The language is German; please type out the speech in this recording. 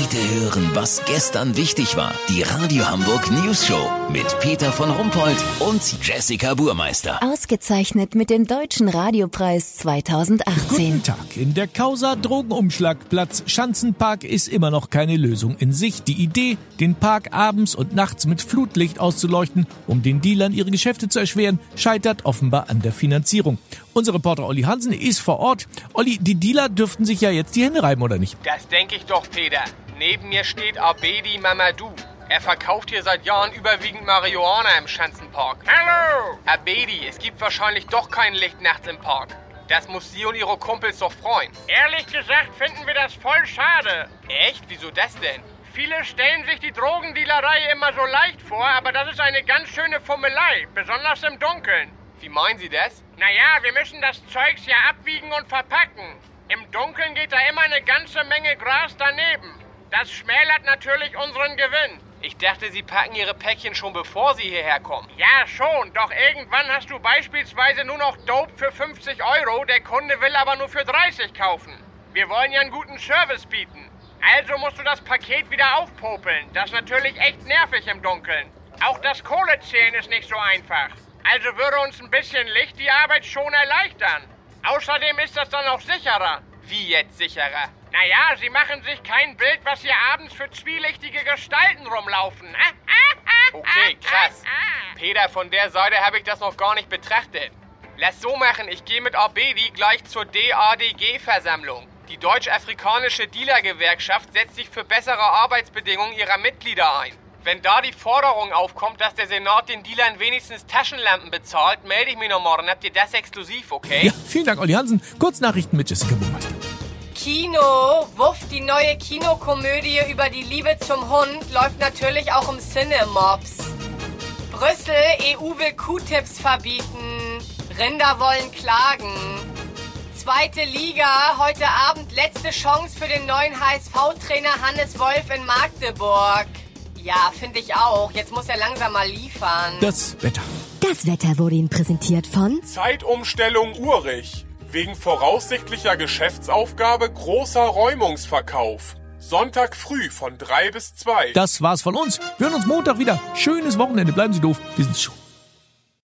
Heute hören, was gestern wichtig war. Die Radio Hamburg News Show mit Peter von Rumpold und Jessica Burmeister. Ausgezeichnet mit dem Deutschen Radiopreis 2018. Guten Tag. In der Causa Drogenumschlagplatz Schanzenpark ist immer noch keine Lösung in Sicht. Die Idee, den Park abends und nachts mit Flutlicht auszuleuchten, um den Dealern ihre Geschäfte zu erschweren, scheitert offenbar an der Finanzierung. Unser Reporter Olli Hansen ist vor Ort. Olli, die Dealer dürften sich ja jetzt die Hände reiben, oder nicht? Das denke ich doch, Peter. Neben mir steht Abedi Mamadou. Er verkauft hier seit Jahren überwiegend Marihuana im Schanzenpark. Hallo! Abedi, es gibt wahrscheinlich doch kein Licht nachts im Park. Das muss Sie und Ihre Kumpels doch freuen. Ehrlich gesagt finden wir das voll schade. Echt? Wieso das denn? Viele stellen sich die Drogendealerei immer so leicht vor, aber das ist eine ganz schöne Fummelei, besonders im Dunkeln. Wie meinen Sie das? Naja, wir müssen das Zeugs ja abwiegen und verpacken. Im Dunkeln geht da immer eine ganze Menge Gras daneben. Das schmälert natürlich unseren Gewinn. Ich dachte, Sie packen Ihre Päckchen schon bevor Sie hierher kommen. Ja, schon, doch irgendwann hast du beispielsweise nur noch Dope für 50 Euro, der Kunde will aber nur für 30 kaufen. Wir wollen ja einen guten Service bieten. Also musst du das Paket wieder aufpopeln. Das ist natürlich echt nervig im Dunkeln. Auch das Kohlezählen ist nicht so einfach. Also würde uns ein bisschen Licht die Arbeit schon erleichtern. Außerdem ist das dann auch sicherer. Wie jetzt sicherer? Naja, Sie machen sich kein Bild, was hier abends für zwielichtige Gestalten rumlaufen. Okay, krass. Peter, von der Seite habe ich das noch gar nicht betrachtet. Lass so machen, ich gehe mit Abedi gleich zur DADG-Versammlung. Die Deutsch-Afrikanische Dealer-Gewerkschaft setzt sich für bessere Arbeitsbedingungen ihrer Mitglieder ein. Wenn da die Forderung aufkommt, dass der Senat den Dealern wenigstens Taschenlampen bezahlt, melde ich mich noch morgen. Habt ihr das exklusiv, okay? Ja, vielen Dank, Olli Hansen. Kurznachrichten mit Jessica Burmeister. Kino, Wuff, die neue Kinokomödie über die Liebe zum Hund, läuft natürlich auch im Cinemops. Brüssel, EU will Q-Tips verbieten. Rinder wollen klagen. Zweite Liga, heute Abend letzte Chance für den neuen HSV-Trainer Hannes Wolf in Magdeburg. Ja, finde ich auch. Jetzt muss er langsam mal liefern. Das Wetter. Das Wetter wurde Ihnen präsentiert von Zeitumstellung Urich. Wegen voraussichtlicher Geschäftsaufgabe großer Räumungsverkauf. Sonntag früh von 3 bis 2. Das war's von uns. Wir hören uns Montag wieder. Schönes Wochenende. Bleiben Sie doof. Wir sind's schon.